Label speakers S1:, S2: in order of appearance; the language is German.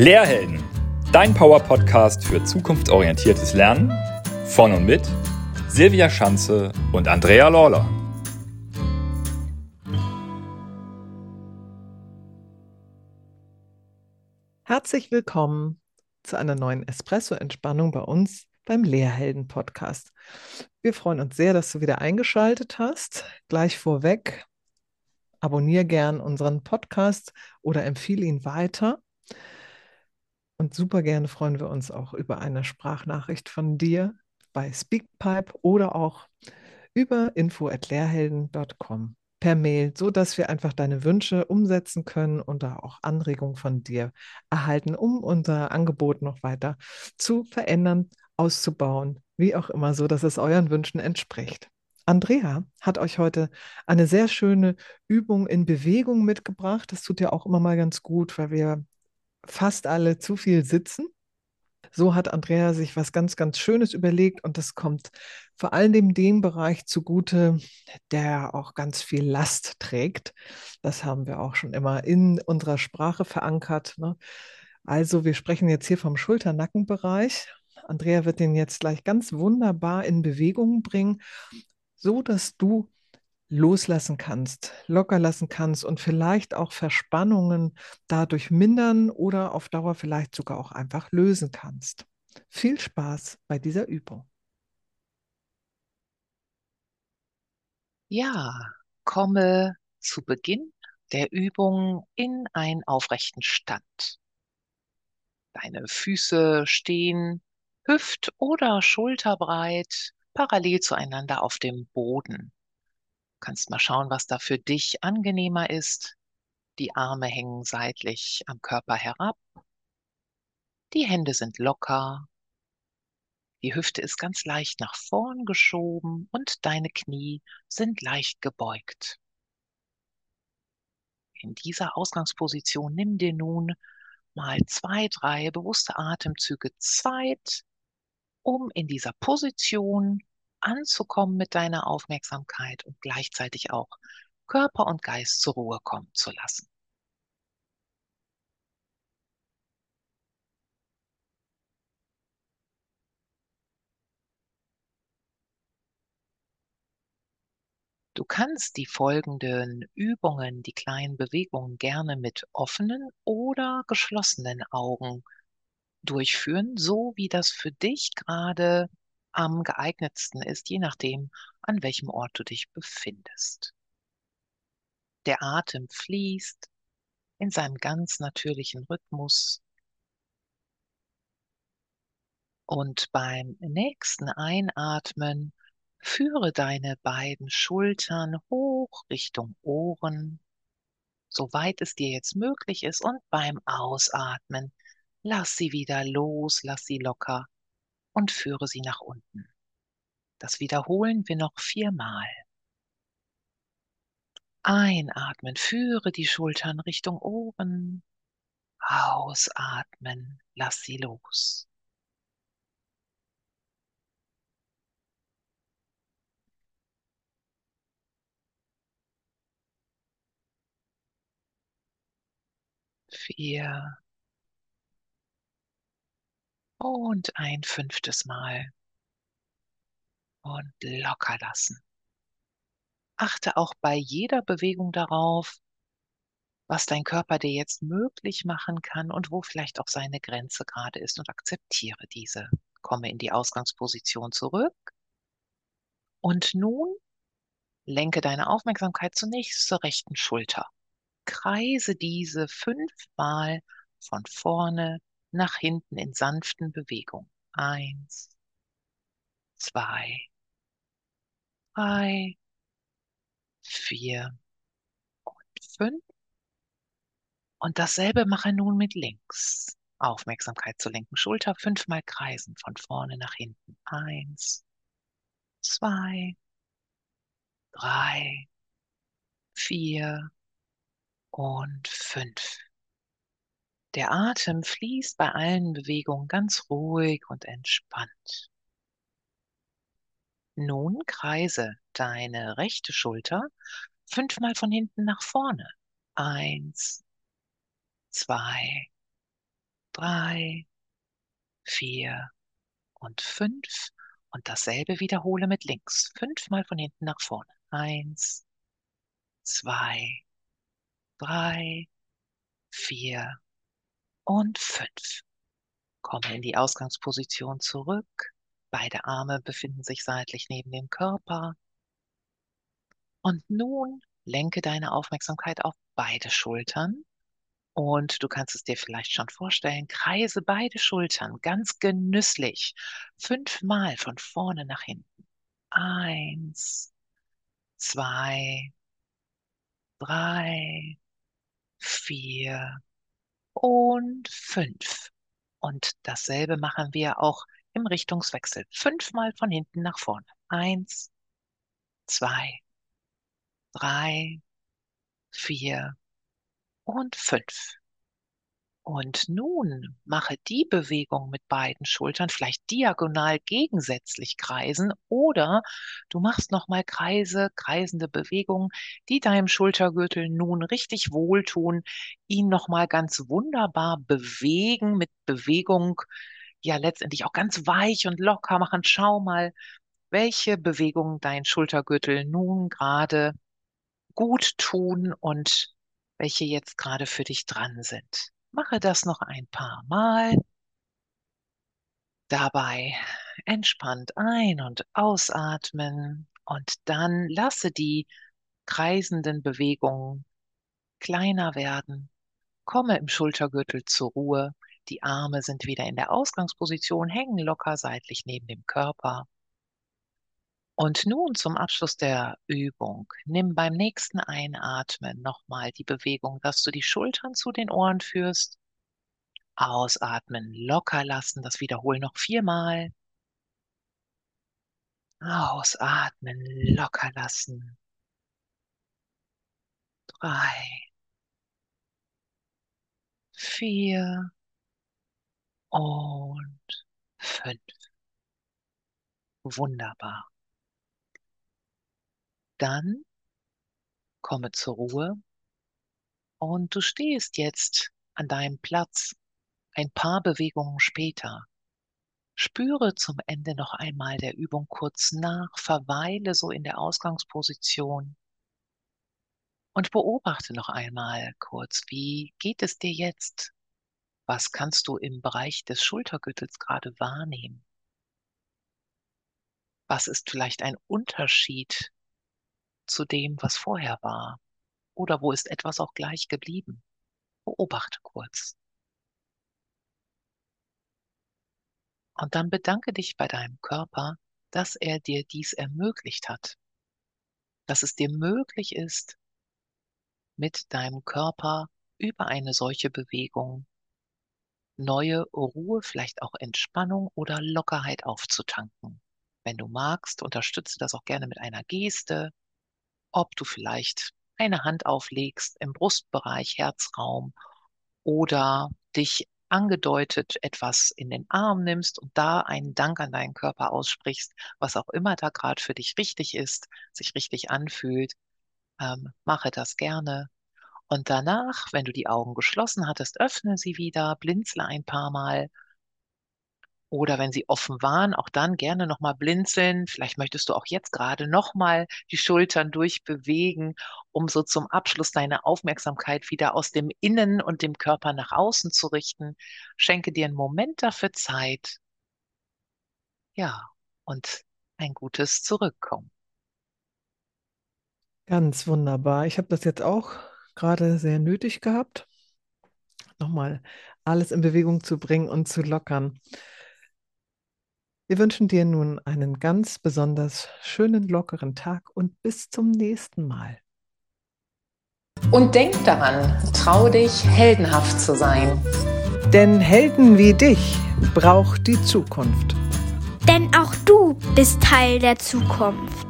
S1: Lehrhelden, dein Power-Podcast für zukunftsorientiertes Lernen von und mit Silvia Schanze und Andrea Lawler.
S2: Herzlich willkommen zu einer neuen Espresso-Entspannung bei uns beim Lehrhelden-Podcast. Wir freuen uns sehr, dass du wieder eingeschaltet hast. Gleich vorweg, abonniere gern unseren Podcast oder empfehle ihn weiter. Und super gerne freuen wir uns auch über eine Sprachnachricht von dir bei Speakpipe oder auch über info.lehrhelden.com per Mail, so dass wir einfach deine Wünsche umsetzen können und da auch Anregungen von dir erhalten, um unser Angebot noch weiter zu verändern, auszubauen, wie auch immer, so dass es euren Wünschen entspricht. Andrea hat euch heute eine sehr schöne Übung in Bewegung mitgebracht. Das tut ja auch immer mal ganz gut, weil wir fast alle zu viel sitzen. So hat Andrea sich was ganz, ganz Schönes überlegt und das kommt vor allem dem, Bereich zugute, der auch ganz viel Last trägt. Das haben wir auch schon immer in unserer Sprache verankert. Ne? Also wir sprechen jetzt hier vom Schulter-Nackenbereich. Andrea wird den jetzt gleich ganz wunderbar in Bewegung bringen, so dass du loslassen kannst, locker lassen kannst und vielleicht auch Verspannungen dadurch mindern oder auf Dauer vielleicht sogar auch einfach lösen kannst. Viel Spaß bei dieser Übung.
S3: Ja, komme zu Beginn der Übung in einen aufrechten Stand. Deine Füße stehen hüft- oder schulterbreit parallel zueinander auf dem Boden kannst mal schauen, was da für dich angenehmer ist. Die Arme hängen seitlich am Körper herab. Die Hände sind locker. Die Hüfte ist ganz leicht nach vorn geschoben und deine Knie sind leicht gebeugt. In dieser Ausgangsposition nimm dir nun mal zwei, drei bewusste Atemzüge Zeit, um in dieser Position anzukommen mit deiner Aufmerksamkeit und gleichzeitig auch Körper und Geist zur Ruhe kommen zu lassen. Du kannst die folgenden Übungen, die kleinen Bewegungen gerne mit offenen oder geschlossenen Augen durchführen, so wie das für dich gerade am geeignetsten ist, je nachdem, an welchem Ort du dich befindest. Der Atem fließt in seinem ganz natürlichen Rhythmus. Und beim nächsten Einatmen führe deine beiden Schultern hoch Richtung Ohren, soweit es dir jetzt möglich ist. Und beim Ausatmen lass sie wieder los, lass sie locker und führe sie nach unten. Das wiederholen wir noch viermal. Einatmen, führe die Schultern Richtung Ohren. Ausatmen, lass sie los. Vier. Und ein fünftes Mal und locker lassen. Achte auch bei jeder Bewegung darauf, was dein Körper dir jetzt möglich machen kann und wo vielleicht auch seine Grenze gerade ist und akzeptiere diese. Komme in die Ausgangsposition zurück. Und nun lenke deine Aufmerksamkeit zunächst zur rechten Schulter. Kreise diese fünfmal von vorne nach hinten in sanften Bewegungen. Eins, zwei, drei, vier und fünf. Und dasselbe mache nun mit links. Aufmerksamkeit zur linken Schulter, fünfmal kreisen von vorne nach hinten. Eins, zwei, drei, vier und fünf. Der Atem fließt bei allen Bewegungen ganz ruhig und entspannt. Nun kreise deine rechte Schulter fünfmal von hinten nach vorne. Eins, zwei, drei, vier und fünf. Und dasselbe wiederhole mit links. Fünfmal von hinten nach vorne. Eins, zwei, drei, vier und fünf. Komme in die Ausgangsposition zurück. Beide Arme befinden sich seitlich neben dem Körper. Und nun lenke deine Aufmerksamkeit auf beide Schultern. Und du kannst es dir vielleicht schon vorstellen, kreise beide Schultern ganz genüsslich fünfmal von vorne nach hinten. Eins, zwei, drei, vier und fünf. Und dasselbe machen wir auch im Richtungswechsel. Fünfmal von hinten nach vorne. Eins, zwei, drei, vier und fünf. Und nun mache die Bewegung mit beiden Schultern vielleicht diagonal gegensätzlich kreisen oder du machst nochmal Kreise, kreisende Bewegungen, die deinem Schultergürtel nun richtig wohltun, ihn nochmal ganz wunderbar bewegen mit Bewegung, ja letztendlich auch ganz weich und locker machen. Schau mal, welche Bewegungen dein Schultergürtel nun gerade gut tun und welche jetzt gerade für dich dran sind. Mache das noch ein paar Mal. Dabei entspannt ein- und ausatmen und dann lasse die kreisenden Bewegungen kleiner werden. Komme im Schultergürtel zur Ruhe. Die Arme sind wieder in der Ausgangsposition, hängen locker seitlich neben dem Körper. Und nun zum Abschluss der Übung. Nimm beim nächsten Einatmen nochmal die Bewegung, dass du die Schultern zu den Ohren führst. Ausatmen, locker lassen. Das wiederholen noch viermal. Ausatmen, locker lassen. Drei, vier und fünf. Wunderbar. Dann komme zur Ruhe und du stehst jetzt an deinem Platz ein paar Bewegungen später. Spüre zum Ende noch einmal der Übung kurz nach, verweile so in der Ausgangsposition und beobachte noch einmal kurz, wie geht es dir jetzt? Was kannst du im Bereich des Schultergürtels gerade wahrnehmen? Was ist vielleicht ein Unterschied zu dem, was vorher war? Oder wo ist etwas auch gleich geblieben? Beobachte kurz. Und dann bedanke dich bei deinem Körper, dass er dir dies ermöglicht hat. Dass es dir möglich ist, mit deinem Körper über eine solche Bewegung neue Ruhe, vielleicht auch Entspannung oder Lockerheit aufzutanken. Wenn du magst, unterstütze das auch gerne mit einer Geste, ob du vielleicht eine Hand auflegst im Brustbereich, Herzraum oder dich angedeutet etwas in den Arm nimmst und da einen Dank an deinen Körper aussprichst, was auch immer da gerade für dich richtig ist, sich richtig anfühlt, ähm, mache das gerne. Und danach, wenn du die Augen geschlossen hattest, öffne sie wieder, blinzle ein paar Mal oder wenn sie offen waren, auch dann gerne nochmal blinzeln. Vielleicht möchtest du auch jetzt gerade nochmal die Schultern durchbewegen, um so zum Abschluss deine Aufmerksamkeit wieder aus dem Innen und dem Körper nach außen zu richten. Schenke dir einen Moment dafür Zeit. Ja, und ein gutes Zurückkommen.
S2: Ganz wunderbar. Ich habe das jetzt auch gerade sehr nötig gehabt, nochmal alles in Bewegung zu bringen und zu lockern. Wir wünschen dir nun einen ganz besonders schönen, lockeren Tag und bis zum nächsten Mal.
S3: Und denk daran, trau dich, heldenhaft zu sein.
S2: Denn Helden wie dich braucht die Zukunft.
S4: Denn auch du bist Teil der Zukunft.